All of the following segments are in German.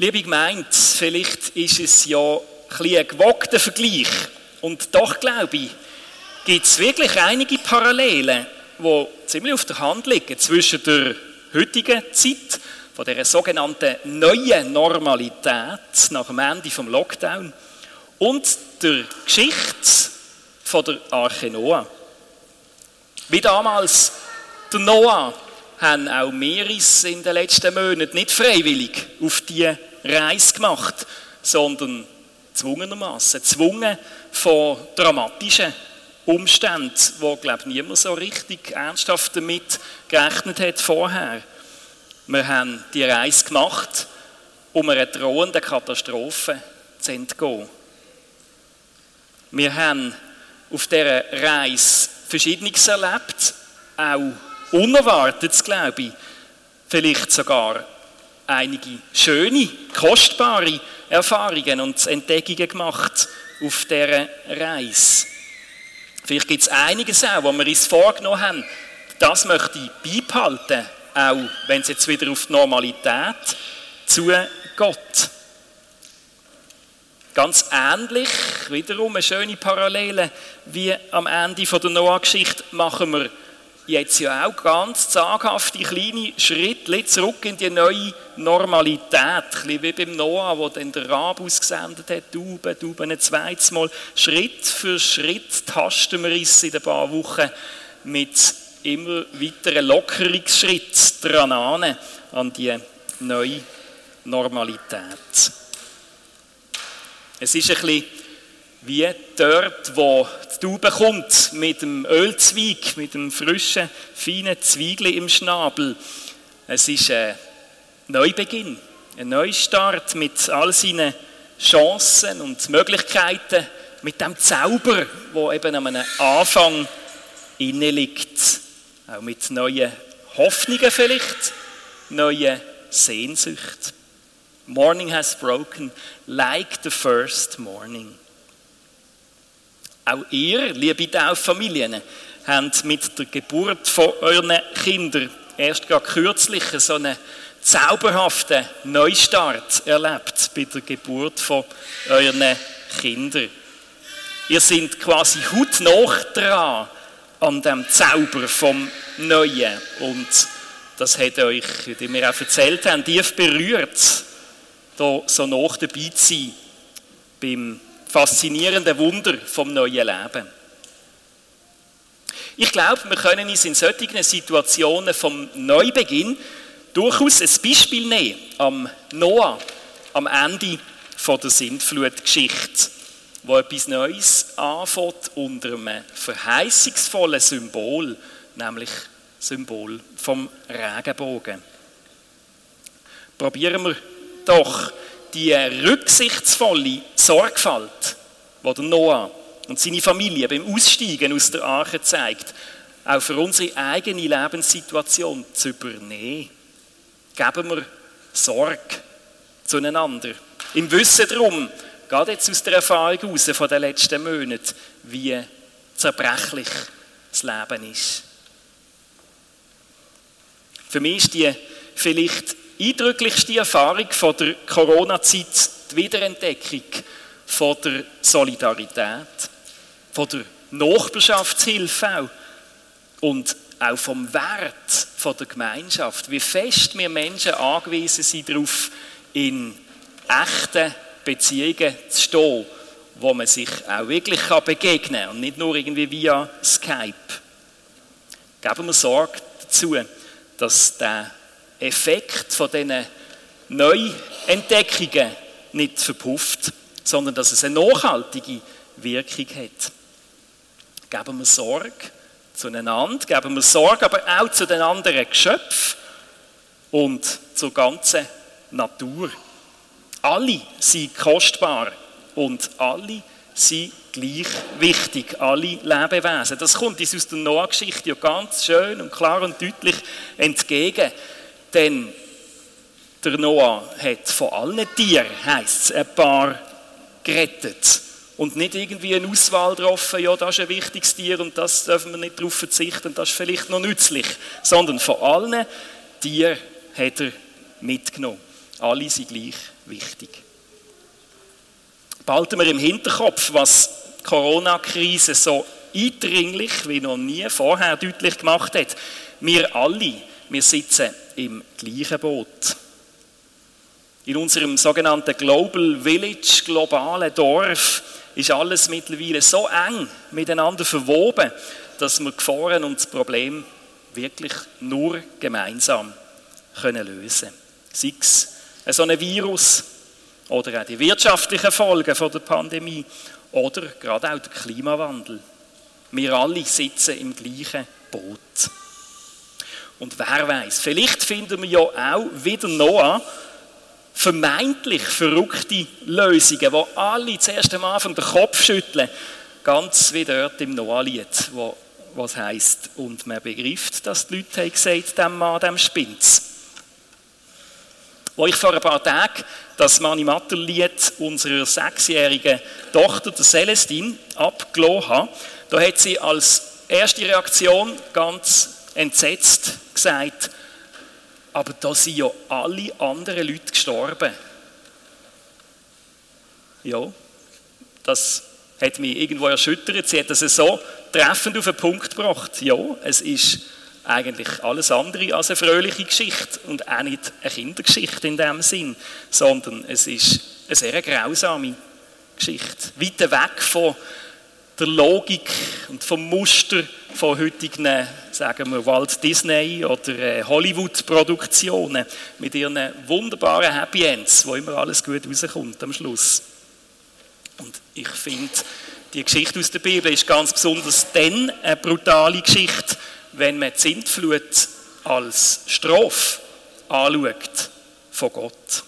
Liebe Gemeinde, vielleicht ist es ja ein, ein gewogter Vergleich. Und doch glaube ich, gibt es wirklich einige Parallelen, die ziemlich auf der Hand liegen zwischen der heutigen Zeit, von der sogenannten neuen Normalität nach dem Ende vom Lockdown und der Geschichte von der Arche Noah. Wie damals der Noah haben auch uns in den letzten Monaten nicht freiwillig auf die Reise gemacht, sondern zwungenermaßen, zwungen von dramatischen Umständen, wo glaube niemand so richtig ernsthaft damit gerechnet hat vorher. Wir haben die Reise gemacht, um einer drohenden Katastrophe zu entgehen. Wir haben auf dieser Reise Verschiedenes erlebt, auch Unerwartetes, glaube ich. Vielleicht sogar einige schöne, kostbare Erfahrungen und Entdeckungen gemacht auf dieser Reise. Vielleicht gibt es einiges auch, wo wir uns vorgenommen haben, das möchte ich beibehalten, auch wenn es jetzt wieder auf die Normalität zu Gott. Ganz ähnlich, wiederum eine schöne Parallele, wie am Ende der Noah-Geschichte machen wir jetzt ja auch ganz zaghafte kleine Schritte zurück in die neue Normalität. Ein bisschen wie beim Noah, wo dann der Rab ausgesendet hat, Tauben, Tauben ein zweites Mal. Schritt für Schritt tasten wir uns in ein paar Wochen mit immer weiteren Lockerungsschritt dran an, an die neue Normalität. Es ist ein bisschen wie dort, wo die Taube kommt mit dem Ölzweig, mit dem frischen, feinen Zweigli im Schnabel. Es ist ein Neubeginn, ein Neustart mit all seinen Chancen und Möglichkeiten, mit dem Zauber, wo eben an einem Anfang inne liegt. Auch mit neuen Hoffnungen vielleicht, neuen Sehnsucht. Morning has broken like the first morning. Auch ihr, liebe Tauffamilien, habt mit der Geburt von euren Kindern erst gerade kürzlich so einen zauberhaften Neustart erlebt bei der Geburt von euren Kindern. Ihr seid quasi hautnah dran an dem Zauber vom Neuen und das hat euch, wie wir auch erzählt haben, tief berührt, da so nach dabei zu sein beim faszinierende Wunder vom neuen Leben. Ich glaube, wir können uns in solchen Situationen vom Neubeginn durchaus ein Beispiel nehmen am Noah, am Ende der Sintflutgeschichte, wo etwas Neues anfängt unter einem verheißungsvollen Symbol, nämlich Symbol vom Regenbogen. Probieren wir doch die rücksichtsvolle Sorgfalt, die Noah und seine Familie beim Aussteigen aus der Arche zeigt, auch für unsere eigene Lebenssituation zu übernehmen. Geben wir Sorge zueinander. Im Wissen darum, gerade jetzt aus der Erfahrung heraus von den letzten Monaten, wie zerbrechlich das Leben ist. Für mich ist die vielleicht eindrücklichste Erfahrung von der Corona-Zeit die Wiederentdeckung von der Solidarität, von der Nachbarschaftshilfe auch und auch vom Wert von der Gemeinschaft. Wie fest wir Menschen angewiesen sind darauf, in echten Beziehungen zu stehen, wo man sich auch wirklich begegnen kann und nicht nur irgendwie via Skype. Geben wir Sorge dazu, dass der Effekt von diesen Neuentdeckungen nicht verpufft, sondern dass es eine nachhaltige Wirkung hat. Geben wir Sorge zueinander, geben wir Sorge aber auch zu den anderen Geschöpfen und zur ganzen Natur. Alle sind kostbar und alle sind gleich wichtig, alle Lebewesen. Das kommt uns aus der Noah-Geschichte ganz schön und klar und deutlich entgegen. Denn der Noah hat von allen Tieren, heisst es, ein paar gerettet. Und nicht irgendwie eine Auswahl getroffen, ja, das ist ein wichtiges Tier und das dürfen wir nicht darauf verzichten, das ist vielleicht noch nützlich. Sondern von allen Tieren hat er mitgenommen. Alle sind gleich wichtig. Behalten wir im Hinterkopf, was die Corona-Krise so eindringlich wie noch nie vorher deutlich gemacht hat. Wir alle, wir sitzen im gleichen Boot. In unserem sogenannten Global Village, globalen Dorf, ist alles mittlerweile so eng miteinander verwoben, dass wir Gefahren und das Problem wirklich nur gemeinsam können lösen können. Sei es so ein Virus oder auch die wirtschaftlichen Folgen von der Pandemie oder gerade auch der Klimawandel. Wir alle sitzen im gleichen Boot. Und wer weiß, vielleicht finden wir ja auch wieder Noah vermeintlich verrückte Lösungen, wo alle zuerst am Anfang den Kopf schütteln, ganz wie dort im Noah-Lied, wo was heißt und man begreift, dass die Leute haben gesagt, dem Mann, dem spinnt's. Wo ich vor ein paar Tagen das Mani-Matter-Lied unserer sechsjährigen Tochter, der Celestine, abgelassen habe, da hat sie als erste Reaktion ganz entsetzt gesagt, aber da sind ja alle anderen Leute gestorben. Ja, das hat mich irgendwo erschüttert. Sie hat das so treffend auf den Punkt gebracht. Ja, es ist eigentlich alles andere als eine fröhliche Geschichte und auch nicht eine Kindergeschichte in dem Sinn, sondern es ist eine sehr grausame Geschichte. Weit weg von der Logik und vom Muster von heutigen, sagen wir, Walt Disney oder äh, Hollywood-Produktionen mit ihren wunderbaren Happy Ends, wo immer alles gut rauskommt am Schluss. Und ich finde, die Geschichte aus der Bibel ist ganz besonders dann eine brutale Geschichte, wenn man die Sintflut als Strafe anschaut von Gott.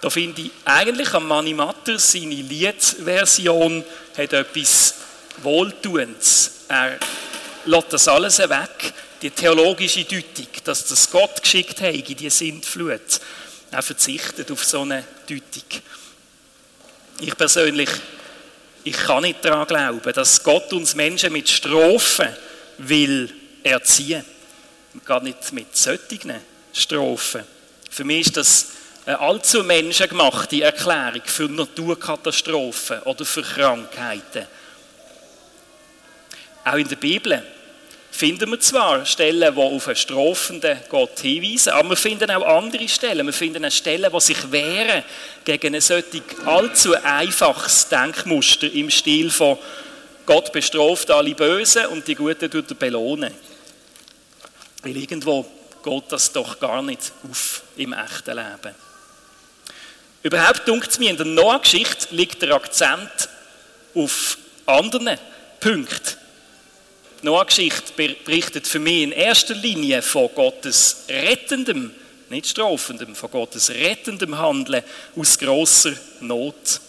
Da finde ich eigentlich am Mani Matter seine Liedversion hat etwas Wohltuendes. Er lässt das alles weg, die theologische Deutung, dass das Gott geschickt hat in die Sintflut. Er verzichtet auf so eine Deutung. Ich persönlich, ich kann nicht daran glauben, dass Gott uns Menschen mit Strafen will erziehen. Gar nicht mit solchen Strafen. Für mich ist das eine allzu menschengemachte Erklärung für Naturkatastrophen oder für Krankheiten. Auch in der Bibel finden wir zwar Stellen, die auf einen strafenden Gott hinweisen, aber wir finden auch andere Stellen. Wir finden auch Stellen, die sich wehren gegen ein solches allzu einfaches Denkmuster im Stil von Gott bestraft alle Bösen und die Guten tut er belohnen. Weil irgendwo geht das doch gar nicht auf im echten Leben. Überhaupt dunkt es mir, in der Noah-Geschichte liegt der Akzent auf anderen Punkten. Die Noah-Geschichte berichtet für mich in erster Linie von Gottes rettendem, nicht strafendem, von Gottes rettendem Handeln aus grosser Not.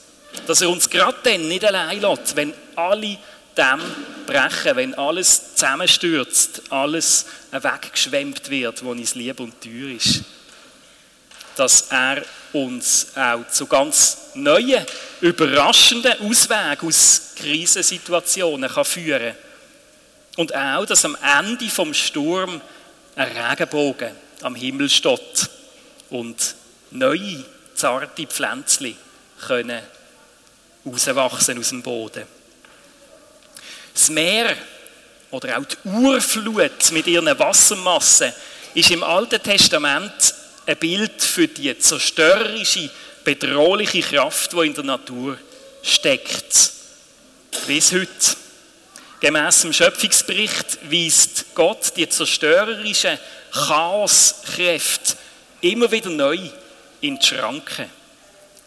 Dass er uns gerade dann nicht allein lässt, wenn alle dem brechen, wenn alles zusammenstürzt, alles weggeschwemmt wird, wo uns lieb und teuer ist. Dass er uns auch zu ganz neuen, überraschenden Auswegen aus Krisensituationen kann führen Und auch, dass am Ende vom Sturm ein Regenbogen am Himmel steht und neue, zarte Pflänzchen können rauswachsen aus dem Boden. Das Meer oder auch die Urflut mit ihren Wassermassen ist im Alten Testament ein Bild für die zerstörerische, bedrohliche Kraft, die in der Natur steckt. Bis heute. Gemäss dem Schöpfungsbericht weist Gott die zerstörerischen Chaoskräfte immer wieder neu in die Schranken.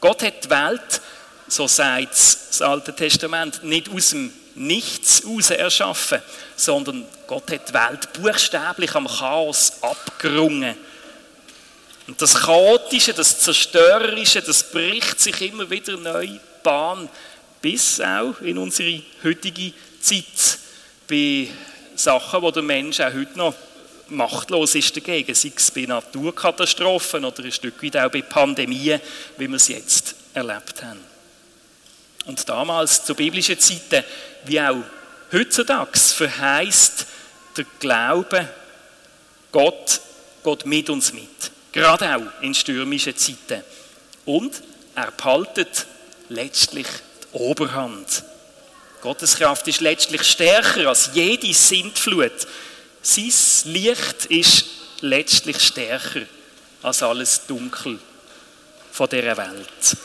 Gott hat die Welt, so sagt das Alte Testament, nicht aus dem Nichts heraus erschaffen, sondern Gott hat die Welt buchstäblich am Chaos abgerungen und das Chaotische, das Zerstörerische, das bricht sich immer wieder neu Bahn, bis auch in unsere heutige Zeit bei Sachen, wo der Mensch auch heute noch machtlos ist dagegen, sei es bei Naturkatastrophen oder ein Stück weit auch bei Pandemien, wie wir es jetzt erlebt haben. Und damals, zu biblischen Zeiten, wie auch heutzutage, verheißt der Glaube, Gott geht mit uns mit. gerade auch in stürmischen Zeiten. Und er behaltet letztlich die Oberhand. Gottes Kraft ist letztlich stärker als jede Sintflut. Sein Licht ist letztlich stärker als alles Dunkel von dieser Welt.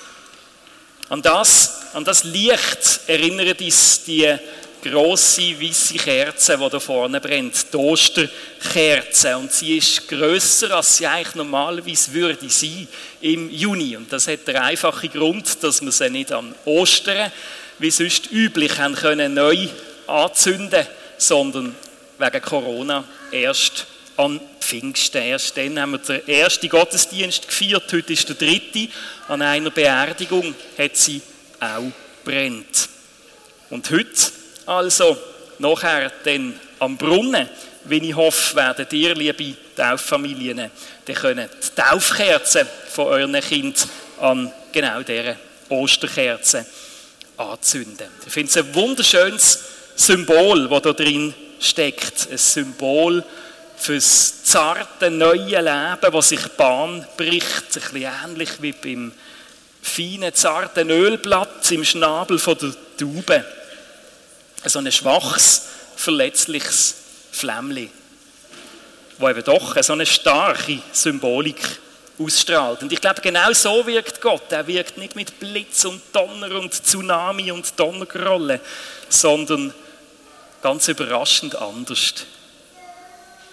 An das, an das Licht erinnert uns die grosse weiße Kerze, die da vorne brennt, die Osterkerze. Und sie ist grösser, als sie eigentlich normalerweise würde sein im Juni. Und das hat den einfachen Grund, dass wir sie nicht an Ostern, wie sonst üblich, haben können neu anzünden, sondern wegen Corona erst an Pfingsten. Erst dann haben wir den ersten Gottesdienst gefeiert, heute ist der dritte. An einer Beerdigung hat sie auch brennt. Und heute also nachher dann am Brunnen, wie ich hoffe, werden ihr, liebe Tauffamilien, die Taufkerzen von euren Kind an genau dieser Osterkerze anzünden. Ich finde es ein wunderschönes Symbol, das da drin steckt. Ein Symbol für das zarte, neue Leben, das sich Bahn bricht. Ein bisschen ähnlich wie beim feinen, zarten Ölblatt im Schnabel der Taube so ein schwaches, verletzliches Flämmchen, wo eben doch so eine starke Symbolik ausstrahlt. Und ich glaube, genau so wirkt Gott. Er wirkt nicht mit Blitz und Donner und Tsunami und Donnergrolle, sondern ganz überraschend anders.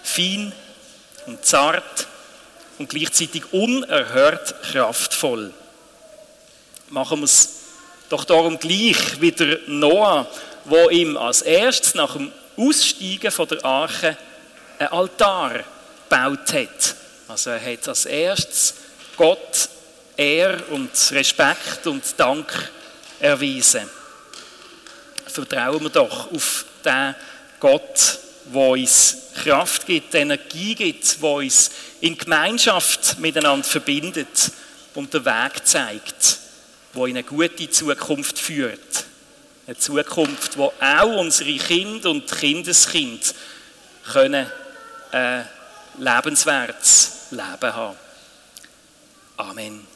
Fein und zart und gleichzeitig unerhört kraftvoll. Machen wir es doch darum gleich wie der Noah wo ihm als erstes nach dem Aussteigen von der Arche ein Altar gebaut hat. Also er hat als erstes Gott Ehr und Respekt und Dank erwiesen. Vertrauen wir doch auf den Gott, der uns Kraft gibt, Energie gibt, der uns in Gemeinschaft miteinander verbindet und den Weg zeigt, der in eine gute Zukunft führt. Eine Zukunft, wo auch unsere Kinder und Kindeskind können ein lebenswertes Leben haben. Amen.